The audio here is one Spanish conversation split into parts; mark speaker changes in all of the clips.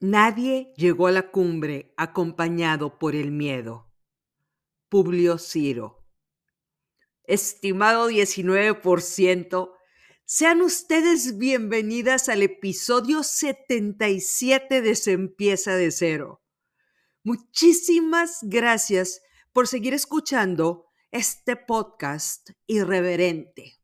Speaker 1: Nadie llegó a la cumbre acompañado por el miedo. Publio Ciro. Estimado 19%, sean ustedes bienvenidas al episodio 77 de Se empieza de cero. Muchísimas gracias por seguir escuchando este podcast irreverente.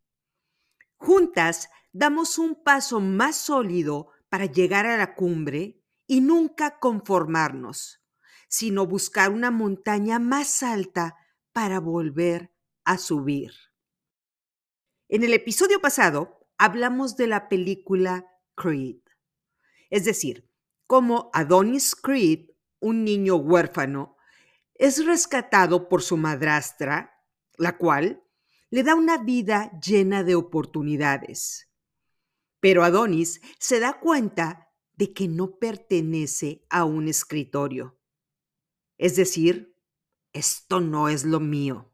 Speaker 1: Juntas damos un paso más sólido para llegar a la cumbre y nunca conformarnos, sino buscar una montaña más alta para volver a subir. En el episodio pasado hablamos de la película Creed, es decir, cómo Adonis Creed, un niño huérfano, es rescatado por su madrastra, la cual le da una vida llena de oportunidades. Pero Adonis se da cuenta de que no pertenece a un escritorio. Es decir, esto no es lo mío.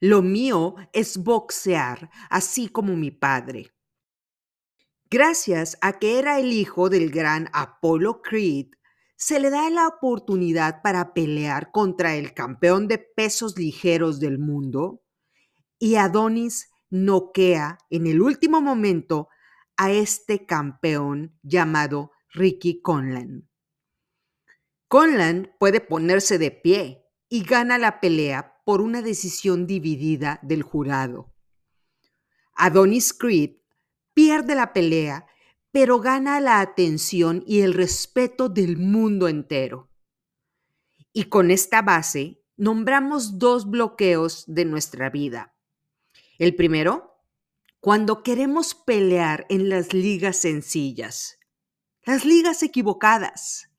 Speaker 1: Lo mío es boxear, así como mi padre. Gracias a que era el hijo del gran Apollo Creed, se le da la oportunidad para pelear contra el campeón de pesos ligeros del mundo y Adonis noquea en el último momento a este campeón llamado Ricky Conlan. Conlan puede ponerse de pie y gana la pelea por una decisión dividida del jurado. Adonis Creed pierde la pelea, pero gana la atención y el respeto del mundo entero. Y con esta base nombramos dos bloqueos de nuestra vida. El primero, cuando queremos pelear en las ligas sencillas las ligas equivocadas.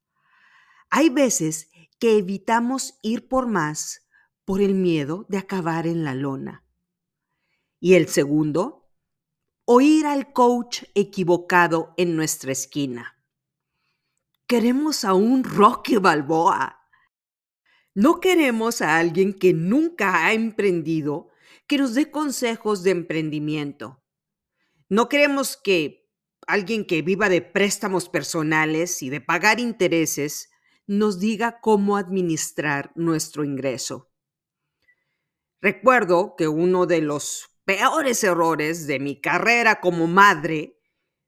Speaker 1: Hay veces que evitamos ir por más por el miedo de acabar en la lona. Y el segundo, oír al coach equivocado en nuestra esquina. Queremos a un Rocky Balboa. No queremos a alguien que nunca ha emprendido que nos dé consejos de emprendimiento. No queremos que alguien que viva de préstamos personales y de pagar intereses nos diga cómo administrar nuestro ingreso. Recuerdo que uno de los peores errores de mi carrera como madre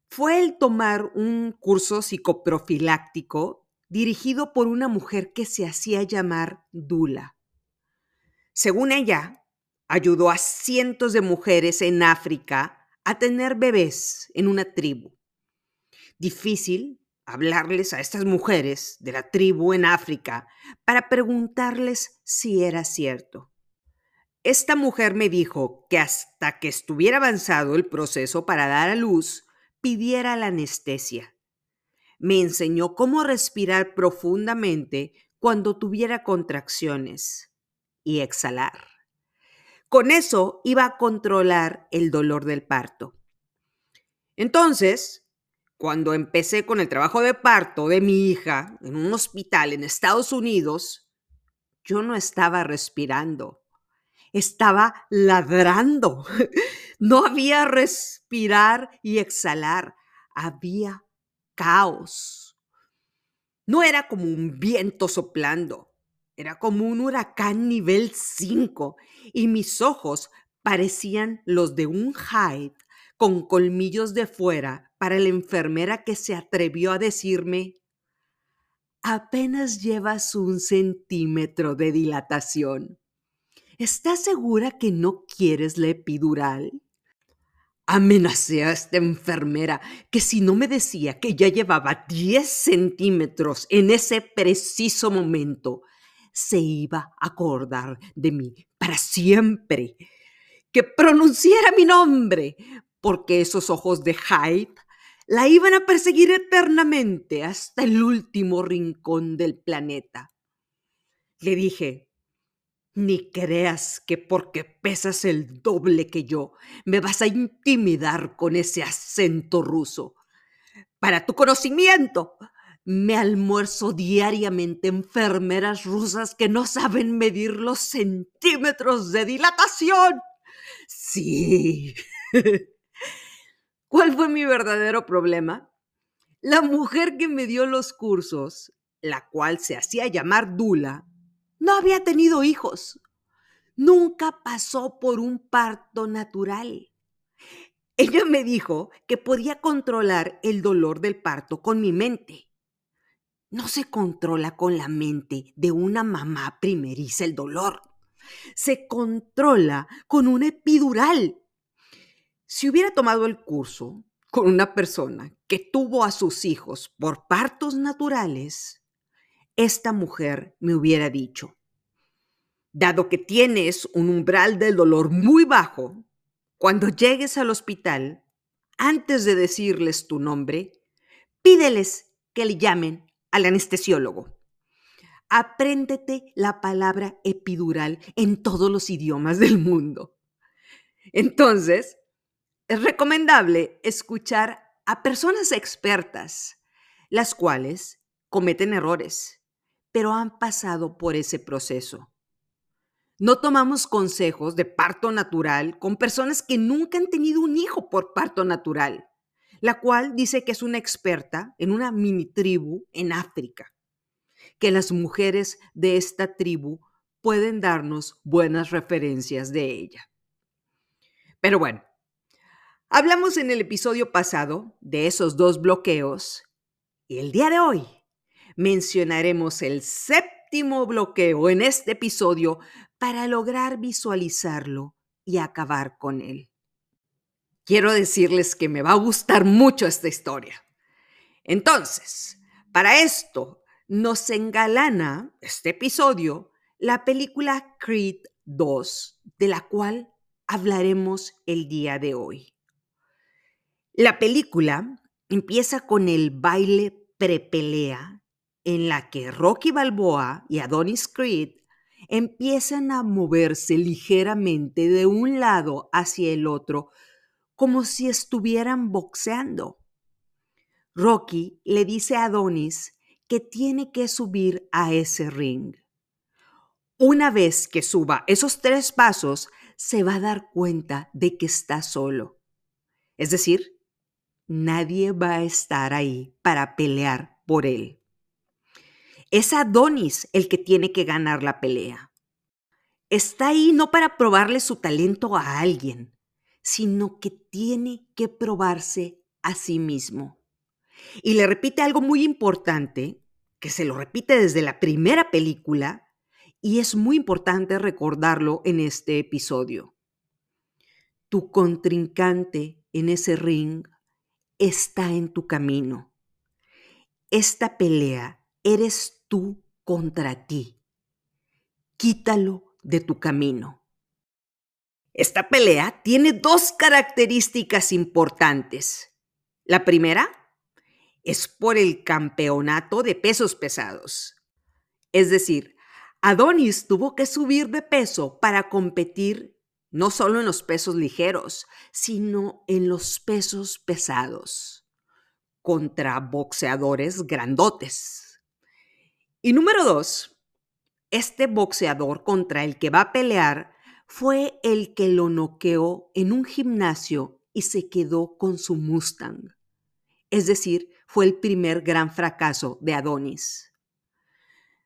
Speaker 1: fue el tomar un curso psicoprofiláctico dirigido por una mujer que se hacía llamar Dula. Según ella, ayudó a cientos de mujeres en África a tener bebés en una tribu. Difícil hablarles a estas mujeres de la tribu en África para preguntarles si era cierto. Esta mujer me dijo que hasta que estuviera avanzado el proceso para dar a luz, pidiera la anestesia. Me enseñó cómo respirar profundamente cuando tuviera contracciones y exhalar. Con eso iba a controlar el dolor del parto. Entonces, cuando empecé con el trabajo de parto de mi hija en un hospital en Estados Unidos, yo no estaba respirando, estaba ladrando. No había respirar y exhalar, había caos. No era como un viento soplando, era como un huracán nivel 5 y mis ojos parecían los de un Hyde con colmillos de fuera para la enfermera que se atrevió a decirme, apenas llevas un centímetro de dilatación. ¿Estás segura que no quieres la epidural? Amenacé a esta enfermera que si no me decía que ya llevaba 10 centímetros en ese preciso momento, se iba a acordar de mí para siempre, que pronunciara mi nombre, porque esos ojos de Hyde la iban a perseguir eternamente hasta el último rincón del planeta. Le dije, ni creas que porque pesas el doble que yo me vas a intimidar con ese acento ruso. Para tu conocimiento, me almuerzo diariamente enfermeras rusas que no saben medir los centímetros de dilatación. Sí. ¿Cuál fue mi verdadero problema? La mujer que me dio los cursos, la cual se hacía llamar Dula, no había tenido hijos. Nunca pasó por un parto natural. Ella me dijo que podía controlar el dolor del parto con mi mente. No se controla con la mente de una mamá primeriza el dolor. Se controla con un epidural. Si hubiera tomado el curso con una persona que tuvo a sus hijos por partos naturales, esta mujer me hubiera dicho, dado que tienes un umbral del dolor muy bajo, cuando llegues al hospital, antes de decirles tu nombre, pídeles que le llamen al anestesiólogo. Apréndete la palabra epidural en todos los idiomas del mundo. Entonces, es recomendable escuchar a personas expertas, las cuales cometen errores, pero han pasado por ese proceso. No tomamos consejos de parto natural con personas que nunca han tenido un hijo por parto natural, la cual dice que es una experta en una mini tribu en África, que las mujeres de esta tribu pueden darnos buenas referencias de ella. Pero bueno, hablamos en el episodio pasado de esos dos bloqueos y el día de hoy mencionaremos el séptimo bloqueo en este episodio para lograr visualizarlo y acabar con él. Quiero decirles que me va a gustar mucho esta historia. Entonces, para esto nos engalana este episodio la película Creed 2, de la cual hablaremos el día de hoy. La película empieza con el baile prepelea en la que Rocky Balboa y Adonis Creed empiezan a moverse ligeramente de un lado hacia el otro, como si estuvieran boxeando. Rocky le dice a Adonis que tiene que subir a ese ring. Una vez que suba esos tres pasos, se va a dar cuenta de que está solo. Es decir, nadie va a estar ahí para pelear por él. Es Adonis el que tiene que ganar la pelea. Está ahí no para probarle su talento a alguien, sino que tiene que probarse a sí mismo. Y le repite algo muy importante, que se lo repite desde la primera película, y es muy importante recordarlo en este episodio. Tu contrincante en ese ring está en tu camino. Esta pelea eres tú contra ti. Quítalo de tu camino. Esta pelea tiene dos características importantes. La primera es por el campeonato de pesos pesados. Es decir, Adonis tuvo que subir de peso para competir no solo en los pesos ligeros, sino en los pesos pesados contra boxeadores grandotes. Y número dos, este boxeador contra el que va a pelear fue el que lo noqueó en un gimnasio y se quedó con su Mustang. Es decir, fue el primer gran fracaso de Adonis.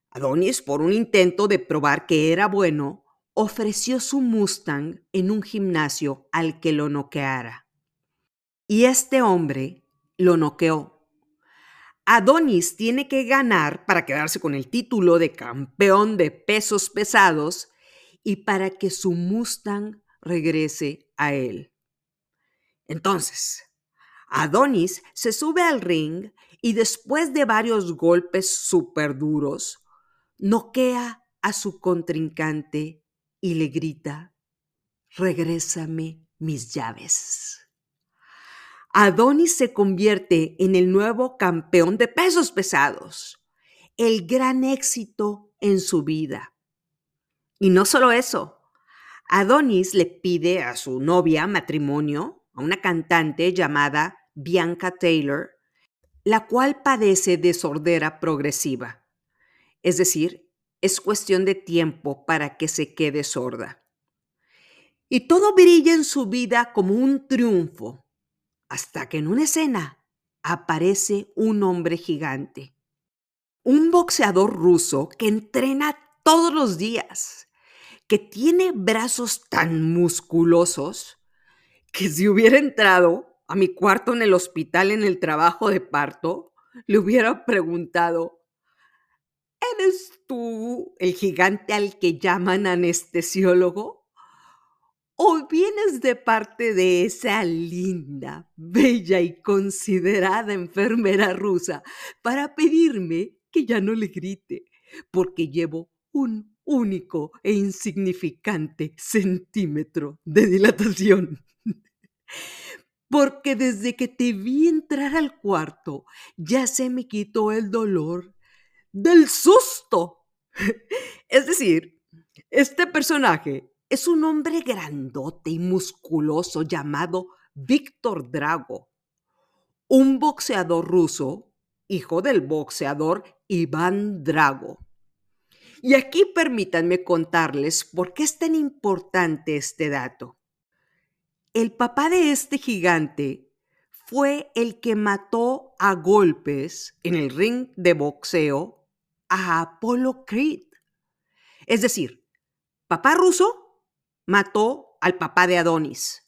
Speaker 1: Adonis, por un intento de probar que era bueno, ofreció su Mustang en un gimnasio al que lo noqueara. Y este hombre lo noqueó Adonis tiene que ganar para quedarse con el título de campeón de pesos pesados y para que su Mustang regrese a él. Entonces, Adonis se sube al ring y después de varios golpes súper duros, noquea a su contrincante y le grita, regrésame mis llaves. Adonis se convierte en el nuevo campeón de pesos pesados, el gran éxito en su vida. Y no solo eso, Adonis le pide a su novia matrimonio, a una cantante llamada Bianca Taylor, la cual padece de sordera progresiva. Es decir, es cuestión de tiempo para que se quede sorda. Y todo brilla en su vida como un triunfo hasta que en una escena aparece un hombre gigante. Un boxeador ruso que entrena todos los días, que tiene brazos tan musculosos que si hubiera entrado a mi cuarto en el hospital en el trabajo de parto, le hubiera preguntado, ¿eres tú el gigante al que llaman anestesiólogo? ¿O vienes de parte de esa linda, bella y considerada enfermera rusa para pedirme que ya no le grite, porque llevo un único e insignificante centímetro de dilatación? porque desde que te vi entrar al cuarto ya se me quitó el dolor del susto. Es decir, este personaje es un hombre grandote y musculoso llamado Víctor Drago, un boxeador ruso, hijo del boxeador Iván Drago. Y aquí permítanme contarles por qué es tan importante este dato. El papá de este gigante fue el que mató a golpes en el ring de boxeo a Apollo Creed. Es decir, papá ruso mató al papá de Adonis.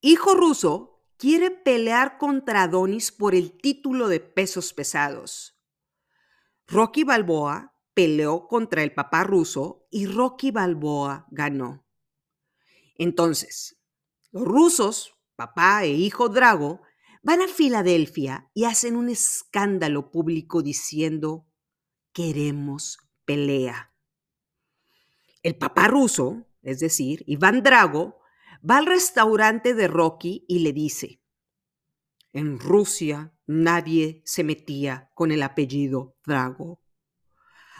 Speaker 1: Hijo ruso quiere pelear contra Adonis por el título de pesos pesados. Rocky Balboa peleó contra el papá ruso y Rocky Balboa ganó. Entonces, los rusos, papá e hijo Drago, van a Filadelfia y hacen un escándalo público diciendo, queremos pelea. El papá ruso, es decir, Iván Drago, va al restaurante de Rocky y le dice, en Rusia nadie se metía con el apellido Drago.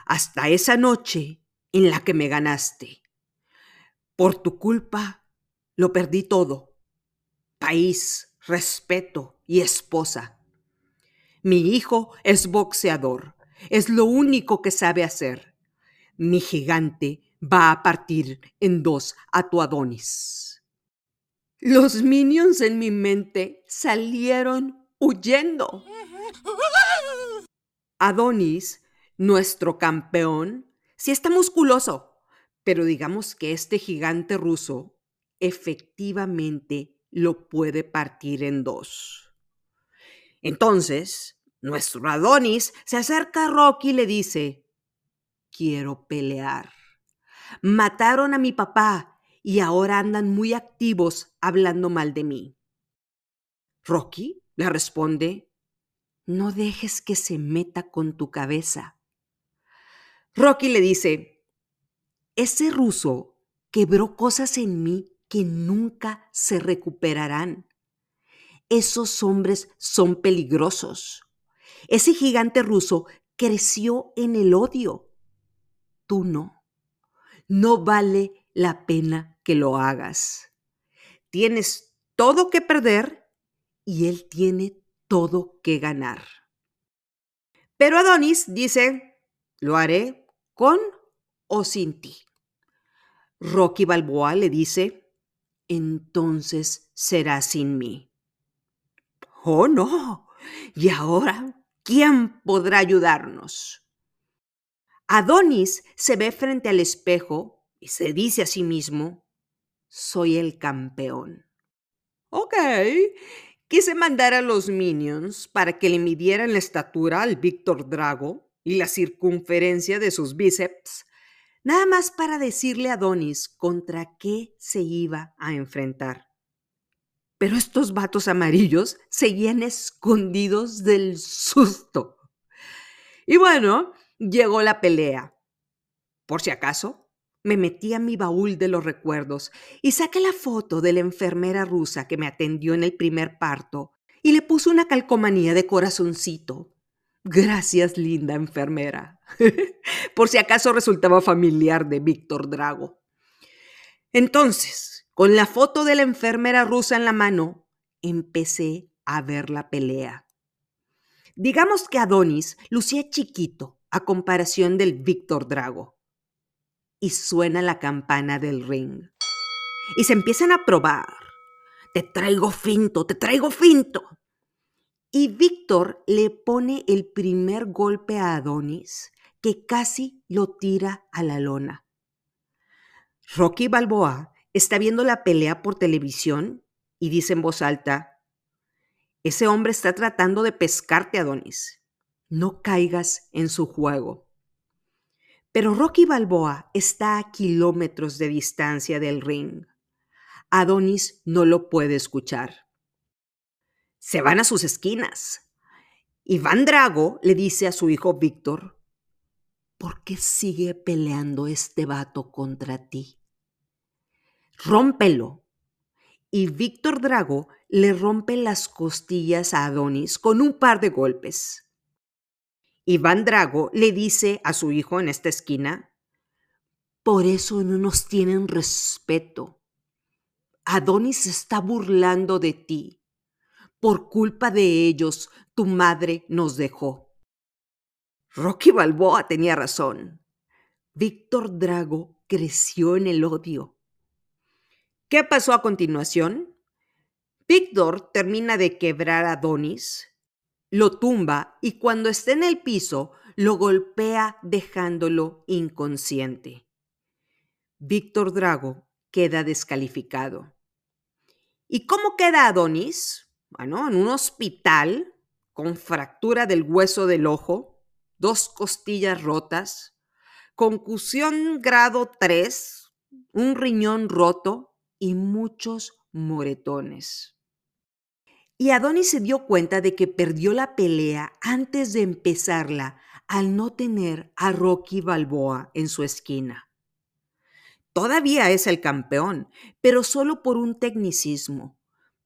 Speaker 1: Hasta esa noche en la que me ganaste. Por tu culpa lo perdí todo. País, respeto y esposa. Mi hijo es boxeador. Es lo único que sabe hacer. Mi gigante va a partir en dos a tu Adonis. Los minions en mi mente salieron huyendo. Adonis, nuestro campeón, sí está musculoso, pero digamos que este gigante ruso efectivamente lo puede partir en dos. Entonces, nuestro Adonis se acerca a Rocky y le dice, quiero pelear. Mataron a mi papá y ahora andan muy activos hablando mal de mí. Rocky le responde, no dejes que se meta con tu cabeza. Rocky le dice, ese ruso quebró cosas en mí que nunca se recuperarán. Esos hombres son peligrosos. Ese gigante ruso creció en el odio. Tú no. No vale la pena que lo hagas. Tienes todo que perder y él tiene todo que ganar. Pero Adonis dice, lo haré con o sin ti. Rocky Balboa le dice, entonces será sin mí. Oh, no. ¿Y ahora quién podrá ayudarnos? Adonis se ve frente al espejo y se dice a sí mismo, soy el campeón. Ok, quise mandar a los minions para que le midieran la estatura al Víctor Drago y la circunferencia de sus bíceps nada más para decirle a Adonis contra qué se iba a enfrentar. Pero estos vatos amarillos seguían escondidos del susto. Y bueno, llegó la pelea. Por si acaso, me metí a mi baúl de los recuerdos y saqué la foto de la enfermera rusa que me atendió en el primer parto y le puse una calcomanía de corazoncito Gracias, linda enfermera. Por si acaso resultaba familiar de Víctor Drago. Entonces, con la foto de la enfermera rusa en la mano, empecé a ver la pelea. Digamos que Adonis lucía chiquito a comparación del Víctor Drago. Y suena la campana del ring. Y se empiezan a probar. Te traigo finto, te traigo finto. Y Víctor le pone el primer golpe a Adonis que casi lo tira a la lona. Rocky Balboa está viendo la pelea por televisión y dice en voz alta, ese hombre está tratando de pescarte, Adonis. No caigas en su juego. Pero Rocky Balboa está a kilómetros de distancia del ring. Adonis no lo puede escuchar. Se van a sus esquinas. Iván Drago le dice a su hijo Víctor, ¿por qué sigue peleando este vato contra ti? Rómpelo. Y Víctor Drago le rompe las costillas a Adonis con un par de golpes. Iván Drago le dice a su hijo en esta esquina, por eso no nos tienen respeto. Adonis está burlando de ti. Por culpa de ellos, tu madre nos dejó. Rocky Balboa tenía razón. Víctor Drago creció en el odio. ¿Qué pasó a continuación? Víctor termina de quebrar a Adonis lo tumba y cuando está en el piso lo golpea dejándolo inconsciente. Víctor Drago queda descalificado. ¿Y cómo queda Adonis? Bueno, en un hospital con fractura del hueso del ojo, dos costillas rotas, concusión grado 3, un riñón roto y muchos moretones. Y Adonis se dio cuenta de que perdió la pelea antes de empezarla al no tener a Rocky Balboa en su esquina. Todavía es el campeón, pero solo por un tecnicismo,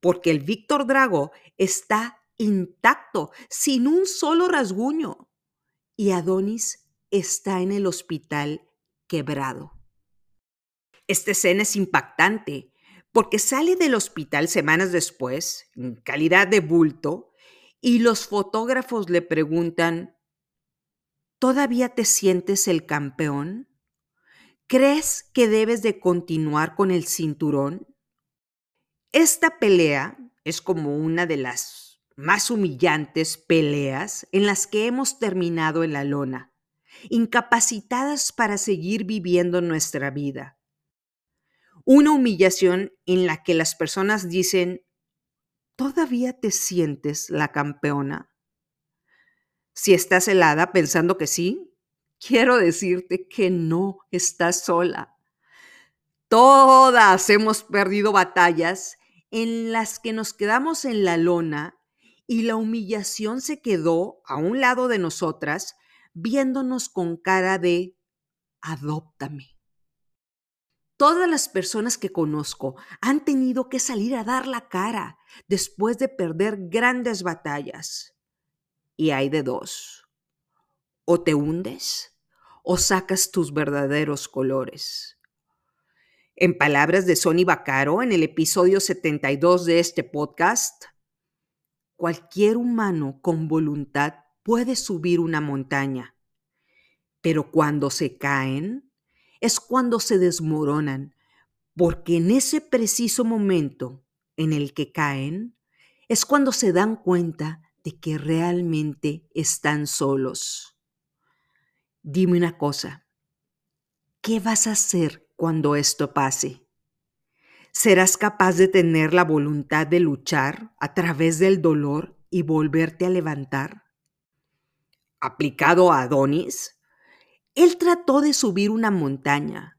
Speaker 1: porque el Víctor Drago está intacto, sin un solo rasguño, y Adonis está en el hospital quebrado. Esta escena es impactante porque sale del hospital semanas después, en calidad de bulto, y los fotógrafos le preguntan, ¿todavía te sientes el campeón? ¿Crees que debes de continuar con el cinturón? Esta pelea es como una de las más humillantes peleas en las que hemos terminado en la lona, incapacitadas para seguir viviendo nuestra vida una humillación en la que las personas dicen, ¿todavía te sientes la campeona? Si estás helada pensando que sí, quiero decirte que no estás sola. Todas hemos perdido batallas en las que nos quedamos en la lona y la humillación se quedó a un lado de nosotras viéndonos con cara de adóptame. Todas las personas que conozco han tenido que salir a dar la cara después de perder grandes batallas. Y hay de dos. O te hundes o sacas tus verdaderos colores. En palabras de Sonny Bacaro en el episodio 72 de este podcast, cualquier humano con voluntad puede subir una montaña, pero cuando se caen, es cuando se desmoronan, porque en ese preciso momento en el que caen, es cuando se dan cuenta de que realmente están solos. Dime una cosa, ¿qué vas a hacer cuando esto pase? ¿Serás capaz de tener la voluntad de luchar a través del dolor y volverte a levantar? Aplicado a Adonis, él trató de subir una montaña,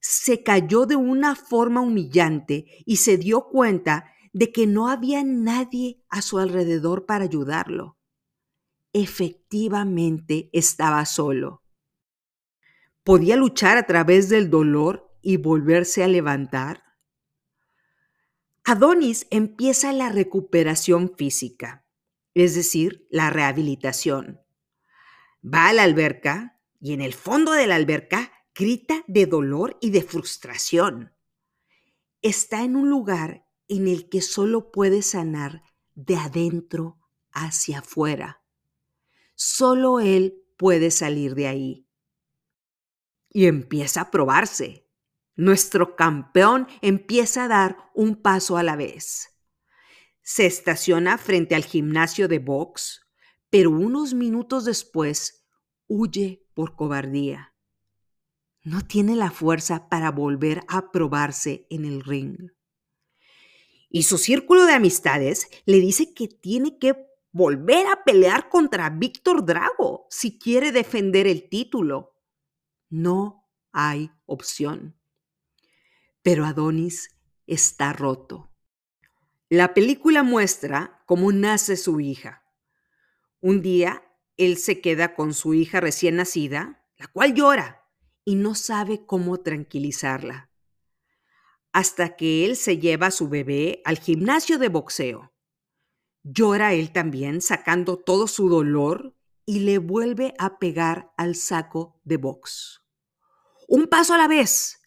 Speaker 1: se cayó de una forma humillante y se dio cuenta de que no había nadie a su alrededor para ayudarlo. Efectivamente estaba solo. ¿Podía luchar a través del dolor y volverse a levantar? Adonis empieza la recuperación física, es decir, la rehabilitación. Va a la alberca, y en el fondo de la alberca grita de dolor y de frustración. Está en un lugar en el que solo puede sanar de adentro hacia afuera. Solo él puede salir de ahí. Y empieza a probarse. Nuestro campeón empieza a dar un paso a la vez. se estaciona frente al gimnasio de box, pero unos minutos después huye por cobardía. No tiene la fuerza para volver a probarse en el ring. Y su círculo de amistades le dice que tiene que volver a pelear contra Víctor Drago si quiere defender el título. No hay opción. Pero Adonis está roto. La película muestra cómo nace su hija. Un día, él se queda con su hija recién nacida, la cual llora y no sabe cómo tranquilizarla hasta que él se lleva a su bebé al gimnasio de boxeo. Llora él también sacando todo su dolor y le vuelve a pegar al saco de box. Un paso a la vez,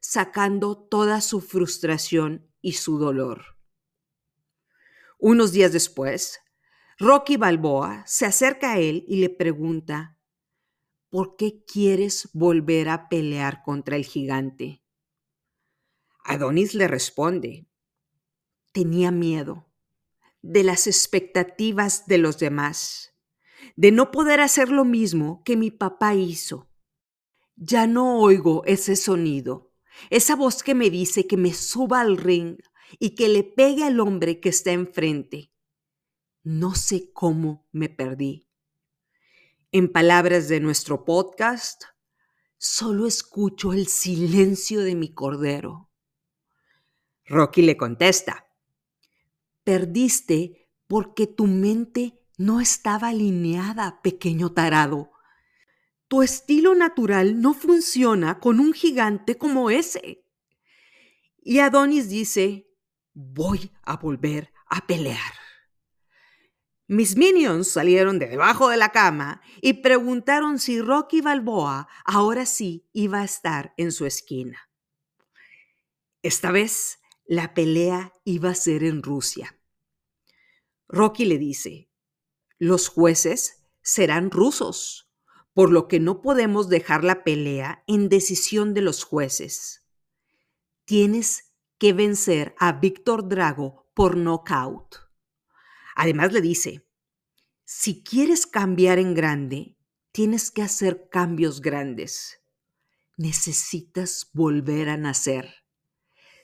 Speaker 1: sacando toda su frustración y su dolor. Unos días después, Rocky Balboa se acerca a él y le pregunta, ¿por qué quieres volver a pelear contra el gigante? Adonis le responde, tenía miedo de las expectativas de los demás, de no poder hacer lo mismo que mi papá hizo. Ya no oigo ese sonido, esa voz que me dice que me suba al ring y que le pegue al hombre que está enfrente. No sé cómo me perdí. En palabras de nuestro podcast, solo escucho el silencio de mi cordero. Rocky le contesta, perdiste porque tu mente no estaba alineada, pequeño tarado. Tu estilo natural no funciona con un gigante como ese. Y Adonis dice, voy a volver a pelear. Mis minions salieron de debajo de la cama y preguntaron si Rocky Balboa ahora sí iba a estar en su esquina. Esta vez la pelea iba a ser en Rusia. Rocky le dice, los jueces serán rusos, por lo que no podemos dejar la pelea en decisión de los jueces. Tienes que vencer a Víctor Drago por nocaut. Además le dice, si quieres cambiar en grande, tienes que hacer cambios grandes. Necesitas volver a nacer.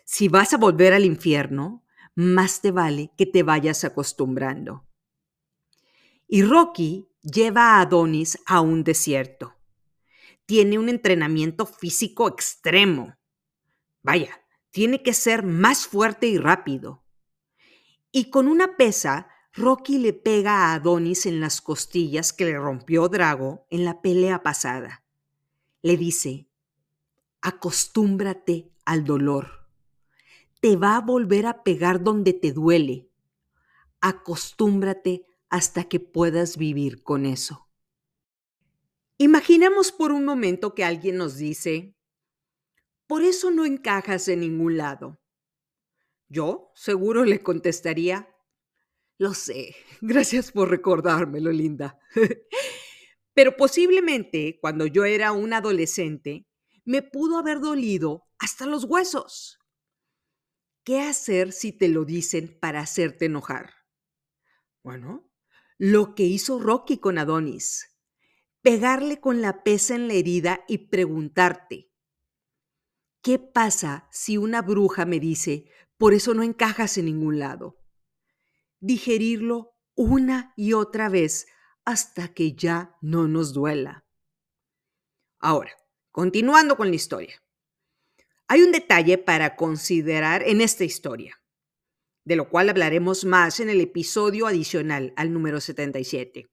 Speaker 1: Si vas a volver al infierno, más te vale que te vayas acostumbrando. Y Rocky lleva a Adonis a un desierto. Tiene un entrenamiento físico extremo. Vaya, tiene que ser más fuerte y rápido. Y con una pesa, Rocky le pega a Adonis en las costillas que le rompió Drago en la pelea pasada. Le dice, acostúmbrate al dolor te va a volver a pegar donde te duele. Acostúmbrate hasta que puedas vivir con eso. Imaginemos por un momento que alguien nos dice, por eso no encajas en ningún lado. Yo seguro le contestaría, lo sé, gracias por recordármelo, linda. Pero posiblemente cuando yo era un adolescente, me pudo haber dolido hasta los huesos. ¿Qué hacer si te lo dicen para hacerte enojar? Bueno, lo que hizo Rocky con Adonis. Pegarle con la pesa en la herida y preguntarte, ¿qué pasa si una bruja me dice, por eso no encajas en ningún lado? Digerirlo una y otra vez hasta que ya no nos duela. Ahora, continuando con la historia. Hay un detalle para considerar en esta historia, de lo cual hablaremos más en el episodio adicional al número 77.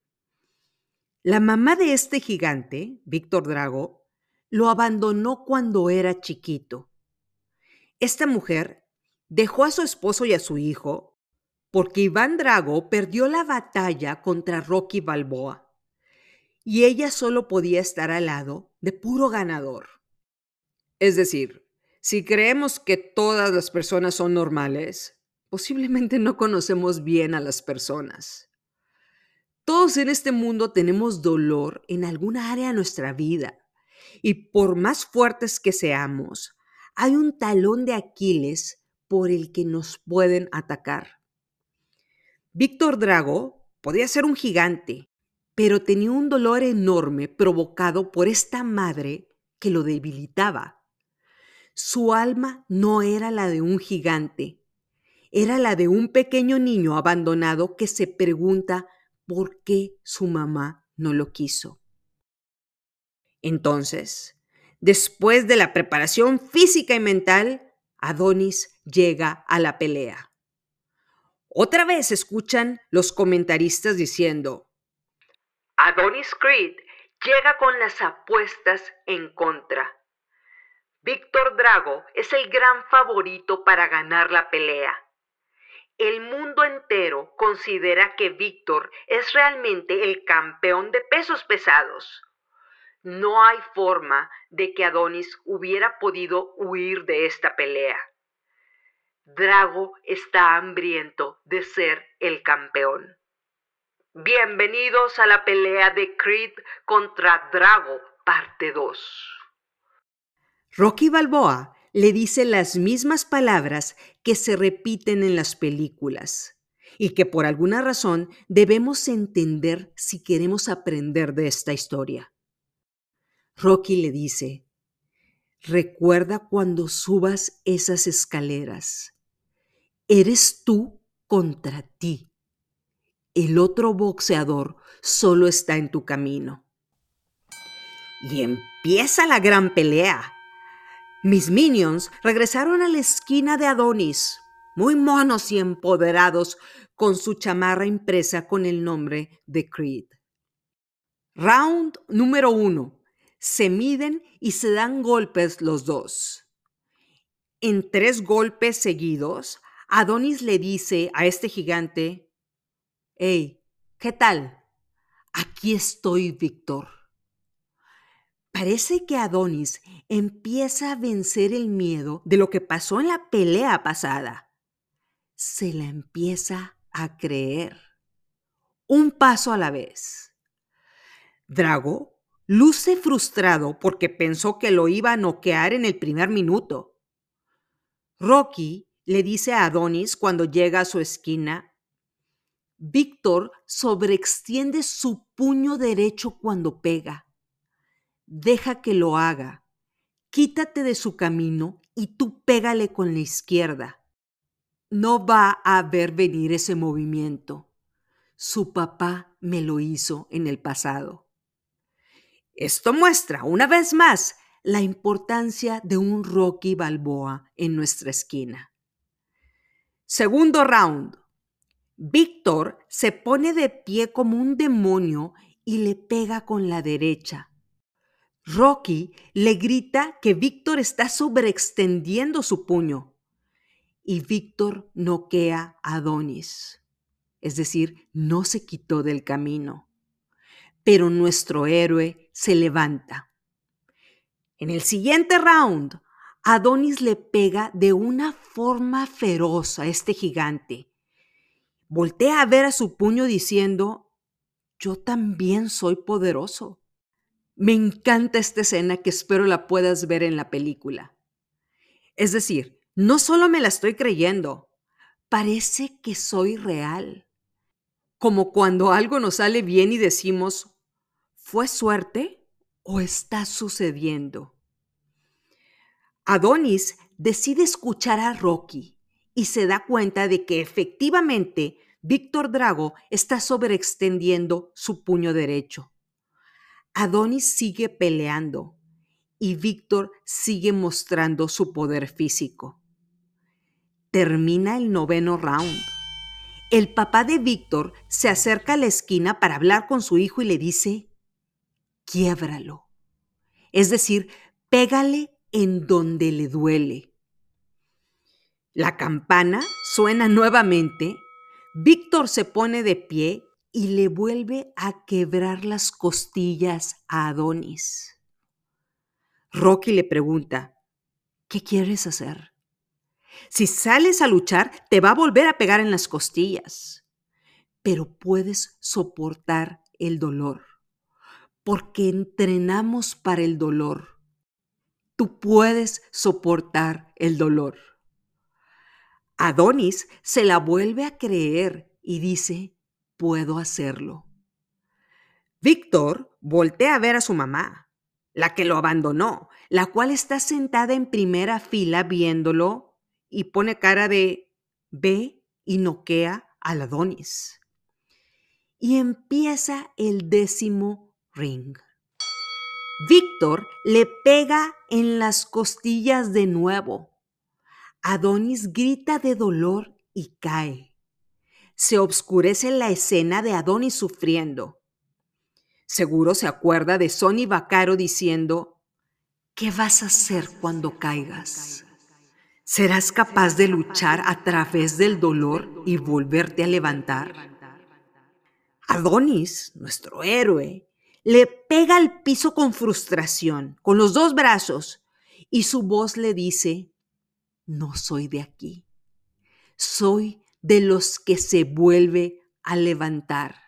Speaker 1: La mamá de este gigante, Víctor Drago, lo abandonó cuando era chiquito. Esta mujer dejó a su esposo y a su hijo porque Iván Drago perdió la batalla contra Rocky Balboa y ella solo podía estar al lado de puro ganador. Es decir, si creemos que todas las personas son normales, posiblemente no conocemos bien a las personas. Todos en este mundo tenemos dolor en alguna área de nuestra vida y por más fuertes que seamos, hay un talón de Aquiles por el que nos pueden atacar. Víctor Drago podía ser un gigante, pero tenía un dolor enorme provocado por esta madre que lo debilitaba. Su alma no era la de un gigante, era la de un pequeño niño abandonado que se pregunta por qué su mamá no lo quiso. Entonces, después de la preparación física y mental, Adonis llega a la pelea. Otra vez escuchan los comentaristas diciendo, Adonis Creed llega con las apuestas en contra. Víctor Drago es el gran favorito para ganar la pelea. El mundo entero considera que Víctor es realmente el campeón de pesos pesados. No hay forma de que Adonis hubiera podido huir de esta pelea. Drago está hambriento de ser el campeón. Bienvenidos a la pelea de Creed contra Drago, parte 2. Rocky Balboa le dice las mismas palabras que se repiten en las películas y que por alguna razón debemos entender si queremos aprender de esta historia. Rocky le dice, recuerda cuando subas esas escaleras. Eres tú contra ti el otro boxeador solo está en tu camino. Y empieza la gran pelea. Mis minions regresaron a la esquina de Adonis, muy monos y empoderados, con su chamarra impresa con el nombre de Creed. Round número uno. Se miden y se dan golpes los dos. En tres golpes seguidos, Adonis le dice a este gigante, Hey, ¿qué tal? Aquí estoy, Víctor. Parece que Adonis empieza a vencer el miedo de lo que pasó en la pelea pasada. Se la empieza a creer. Un paso a la vez. Drago luce frustrado porque pensó que lo iba a noquear en el primer minuto. Rocky le dice a Adonis cuando llega a su esquina Víctor sobreextiende su puño derecho cuando pega. Deja que lo haga. Quítate de su camino y tú pégale con la izquierda. No va a ver venir ese movimiento. Su papá me lo hizo en el pasado. Esto muestra, una vez más, la importancia de un Rocky Balboa en nuestra esquina. Segundo round. Víctor se pone de pie como un demonio y le pega con la derecha. Rocky le grita que Víctor está sobreextendiendo su puño y Víctor noquea a Adonis, es decir, no se quitó del camino. Pero nuestro héroe se levanta. En el siguiente round, Adonis le pega de una forma feroz a este gigante voltea a ver a su puño diciendo, yo también soy poderoso. Me encanta esta escena que espero la puedas ver en la película. Es decir, no solo me la estoy creyendo, parece que soy real. Como cuando algo nos sale bien y decimos, ¿fue suerte o está sucediendo? Adonis decide escuchar a Rocky y se da cuenta de que efectivamente Víctor Drago está sobreextendiendo su puño derecho. Adonis sigue peleando y Víctor sigue mostrando su poder físico. Termina el noveno round. El papá de Víctor se acerca a la esquina para hablar con su hijo y le dice, quiébralo. Es decir, pégale en donde le duele. La campana suena nuevamente. Víctor se pone de pie y le vuelve a quebrar las costillas a Adonis. Rocky le pregunta, ¿qué quieres hacer? Si sales a luchar, te va a volver a pegar en las costillas, pero puedes soportar el dolor, porque entrenamos para el dolor. Tú puedes soportar el dolor. Adonis se la vuelve a creer y dice, puedo hacerlo. Víctor voltea a ver a su mamá, la que lo abandonó, la cual está sentada en primera fila viéndolo y pone cara de ve y noquea al Adonis. Y empieza el décimo ring. Víctor le pega en las costillas de nuevo. Adonis grita de dolor y cae. Se obscurece la escena de Adonis sufriendo. Seguro se acuerda de Sonny Vaccaro diciendo, ¿qué vas a hacer cuando caigas? ¿Serás capaz de luchar a través del dolor y volverte a levantar? Adonis, nuestro héroe, le pega al piso con frustración, con los dos brazos, y su voz le dice, no soy de aquí, soy de los que se vuelve a levantar.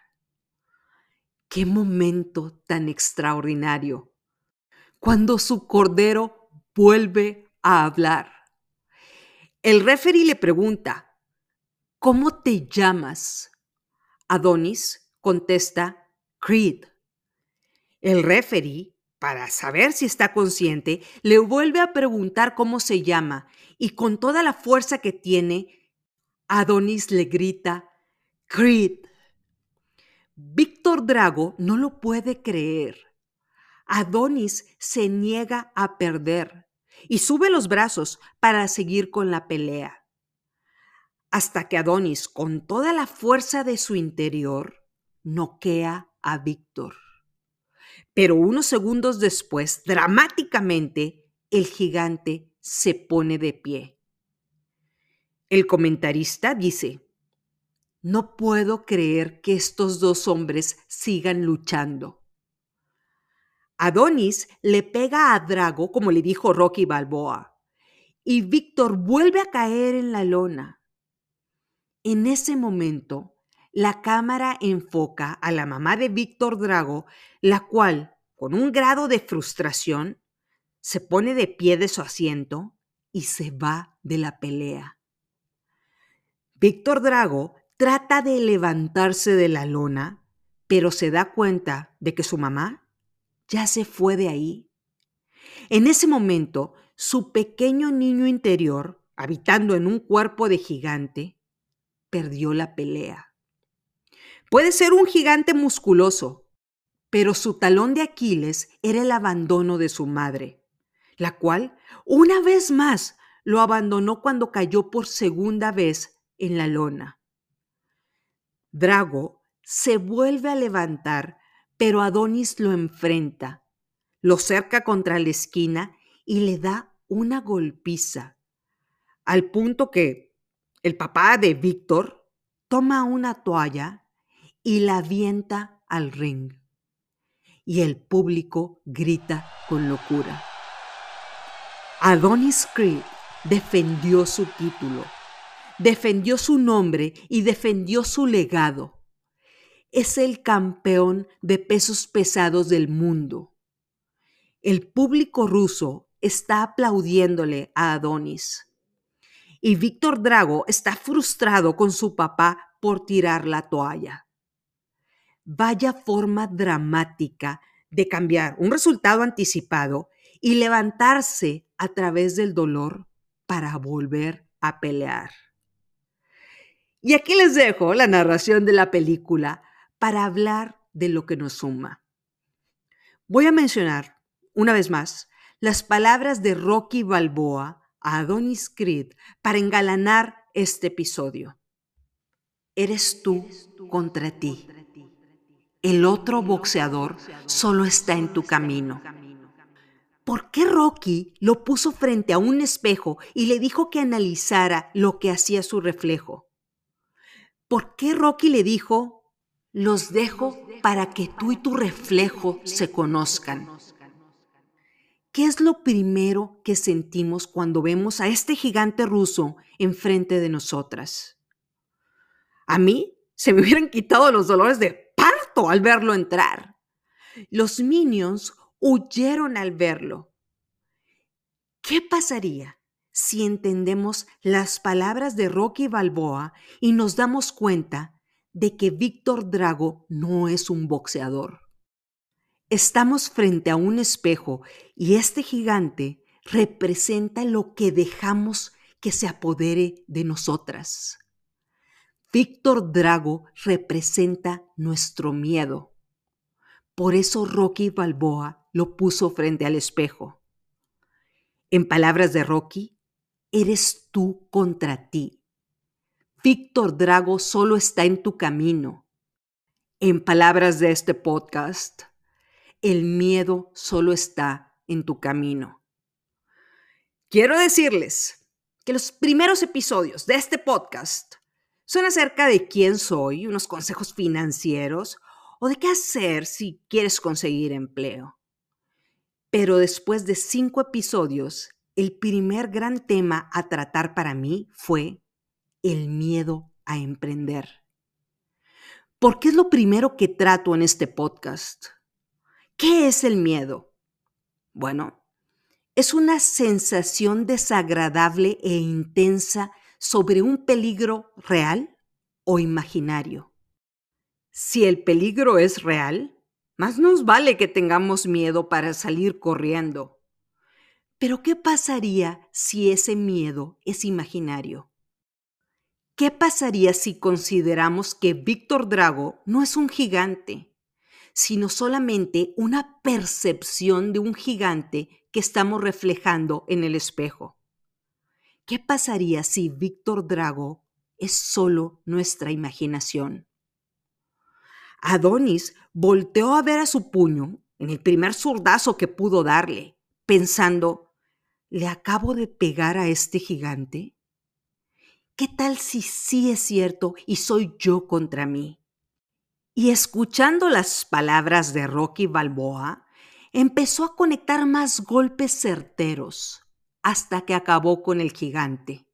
Speaker 1: Qué momento tan extraordinario cuando su cordero vuelve a hablar. El referee le pregunta, ¿cómo te llamas? Adonis contesta, Creed. El referee, para saber si está consciente, le vuelve a preguntar cómo se llama y con toda la fuerza que tiene, Adonis le grita, Creed. Víctor Drago no lo puede creer. Adonis se niega a perder y sube los brazos para seguir con la pelea. Hasta que Adonis, con toda la fuerza de su interior, noquea a Víctor. Pero unos segundos después, dramáticamente, el gigante se pone de pie. El comentarista dice, no puedo creer que estos dos hombres sigan luchando. Adonis le pega a Drago, como le dijo Rocky Balboa, y Víctor vuelve a caer en la lona. En ese momento, la cámara enfoca a la mamá de Víctor Drago, la cual, con un grado de frustración, se pone de pie de su asiento y se va de la pelea. Víctor Drago trata de levantarse de la lona, pero se da cuenta de que su mamá ya se fue de ahí. En ese momento, su pequeño niño interior, habitando en un cuerpo de gigante, perdió la pelea. Puede ser un gigante musculoso, pero su talón de Aquiles era el abandono de su madre, la cual, una vez más, lo abandonó cuando cayó por segunda vez en la lona. Drago se vuelve a levantar, pero Adonis lo enfrenta, lo cerca contra la esquina y le da una golpiza, al punto que el papá de Víctor toma una toalla y la avienta al ring. Y el público grita con locura. Adonis Creed defendió su título defendió su nombre y defendió su legado. Es el campeón de pesos pesados del mundo. El público ruso está aplaudiéndole a Adonis. Y Víctor Drago está frustrado con su papá por tirar la toalla. Vaya forma dramática de cambiar un resultado anticipado y levantarse a través del dolor para volver a pelear. Y aquí les dejo la narración de la película para hablar de lo que nos suma. Voy a mencionar, una vez más, las palabras de Rocky Balboa a Adonis Creed para engalanar este episodio. Eres tú contra ti. El otro boxeador solo está en tu camino. ¿Por qué Rocky lo puso frente a un espejo y le dijo que analizara lo que hacía su reflejo? ¿Por qué Rocky le dijo, los dejo para que tú y tu reflejo se conozcan? ¿Qué es lo primero que sentimos cuando vemos a este gigante ruso enfrente de nosotras? A mí se me hubieran quitado los dolores de parto al verlo entrar. Los minions huyeron al verlo. ¿Qué pasaría si entendemos las palabras de Rocky Balboa y nos damos cuenta de que Víctor Drago no es un boxeador. Estamos frente a un espejo y este gigante representa lo que dejamos que se apodere de nosotras. Víctor Drago representa nuestro miedo. Por eso Rocky Balboa lo puso frente al espejo. En palabras de Rocky, eres tú contra ti. Víctor Drago solo está en tu camino. En palabras de este podcast, el miedo solo está en tu camino. Quiero decirles que los primeros episodios de este podcast son acerca de quién soy, unos consejos financieros o de qué hacer si quieres conseguir empleo. Pero después de cinco episodios, el primer gran tema a tratar para mí fue el miedo a emprender. ¿Por qué es lo primero que trato en este podcast? ¿Qué es el miedo? Bueno, es una sensación desagradable e intensa sobre un peligro real o imaginario. Si el peligro es real, más nos vale que tengamos miedo para salir corriendo. Pero ¿qué pasaría si ese miedo es imaginario? ¿Qué pasaría si consideramos que Víctor Drago no es un gigante, sino solamente una percepción de un gigante que estamos reflejando en el espejo. ¿Qué pasaría si Víctor Drago es solo nuestra imaginación? Adonis volteó a ver a su puño en el primer zurdazo que pudo darle, pensando, ¿le acabo de pegar a este gigante? ¿Qué tal si sí es cierto y soy yo contra mí? Y escuchando las palabras de Rocky Balboa, empezó a conectar más golpes certeros hasta que acabó con el gigante.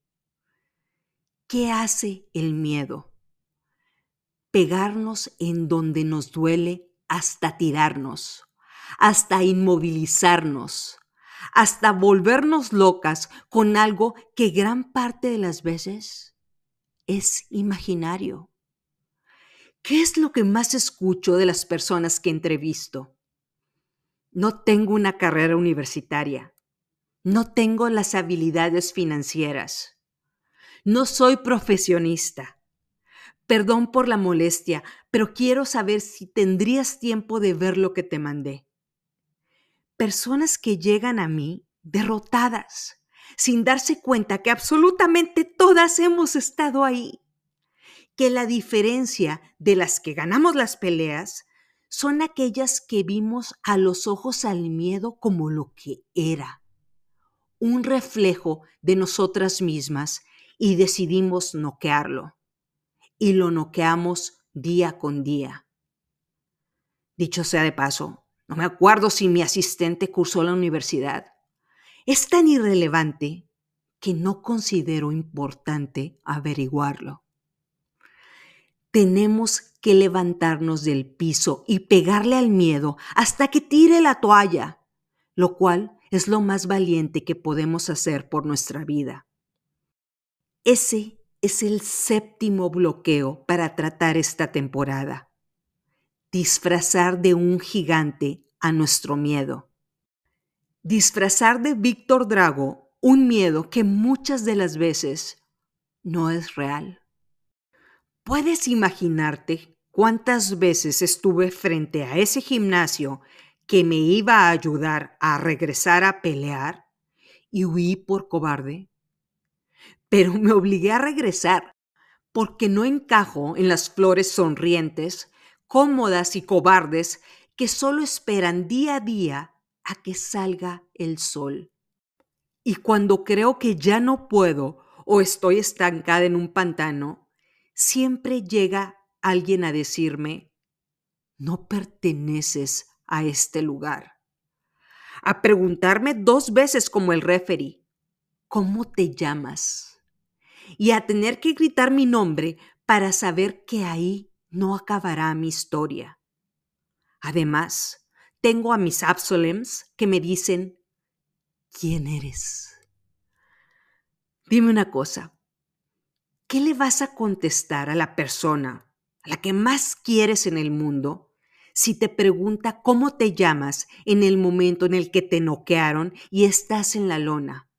Speaker 1: ¿Qué hace el miedo? Pegarnos en donde nos duele hasta tirarnos, hasta inmovilizarnos, hasta volvernos locas con algo que gran parte de las veces es imaginario. ¿Qué es lo que más escucho de las personas que entrevisto? No tengo una carrera universitaria. No tengo las habilidades financieras. No soy profesionista. Perdón por la molestia, pero quiero saber si tendrías tiempo de ver lo que te mandé. Personas que llegan a mí derrotadas, sin darse cuenta que absolutamente todas hemos estado ahí que la diferencia de las que ganamos las peleas son aquellas que vimos a los ojos al miedo como lo que era, un reflejo de nosotras mismas y decidimos noquearlo. Y lo noqueamos día con día. Dicho sea de paso, no me acuerdo si mi asistente cursó la universidad. Es tan irrelevante que no considero importante averiguarlo tenemos que levantarnos del piso y pegarle al miedo hasta que tire la toalla, lo cual es lo más valiente que podemos hacer por nuestra vida. Ese es el séptimo bloqueo para tratar esta temporada. Disfrazar de un gigante a nuestro miedo. Disfrazar de Víctor Drago un miedo que muchas de las veces no es real. ¿Puedes imaginarte cuántas veces estuve frente a ese gimnasio que me iba a ayudar a regresar a pelear y huí por cobarde? Pero me obligué a regresar porque no encajo en las flores sonrientes, cómodas y cobardes que solo esperan día a día a que salga el sol. Y cuando creo que ya no puedo o estoy estancada en un pantano, siempre llega alguien a decirme, no perteneces a este lugar. A preguntarme dos veces como el referee, ¿cómo te llamas? Y a tener que gritar mi nombre para saber que ahí no acabará mi historia. Además, tengo a mis Absolems que me dicen, ¿quién eres? Dime una cosa, ¿qué le vas a contestar a la persona a la que más quieres en el mundo, si te pregunta cómo te llamas en el momento en el que te noquearon y estás en la lona?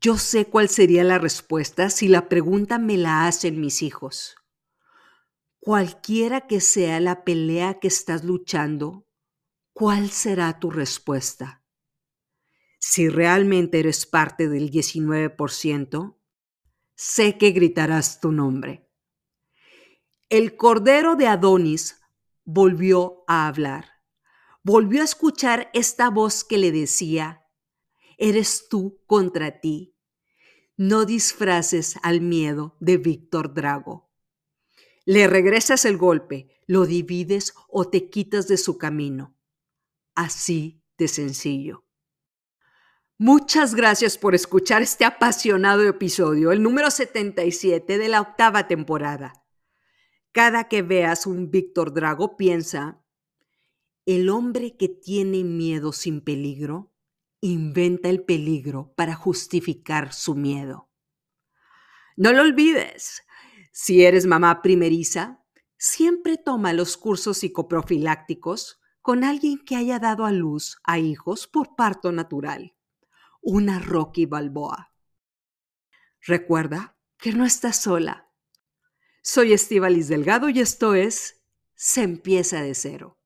Speaker 1: Yo sé cuál sería la respuesta si la pregunta me la hacen mis hijos. Cualquiera que sea la pelea que estás luchando, ¿cuál será tu respuesta? Si realmente eres parte del 19%, sé que gritarás tu nombre. El cordero de Adonis volvió a hablar. Volvió a escuchar esta voz que le decía, eres tú contra ti. No disfraces al miedo de Víctor Drago. Le regresas el golpe, lo divides o te quitas de su camino. Así de sencillo. Muchas gracias por escuchar este apasionado episodio, el número 77 de la octava temporada. Cada que veas un Víctor Drago, piensa, el hombre que tiene miedo sin peligro, inventa el peligro para justificar su miedo. No lo olvides, si eres mamá primeriza, siempre toma los cursos psicoprofilácticos con alguien que haya dado a luz a hijos por parto natural una Rocky Balboa. Recuerda que no estás sola. Soy Estivalis Delgado y esto es Se empieza de cero.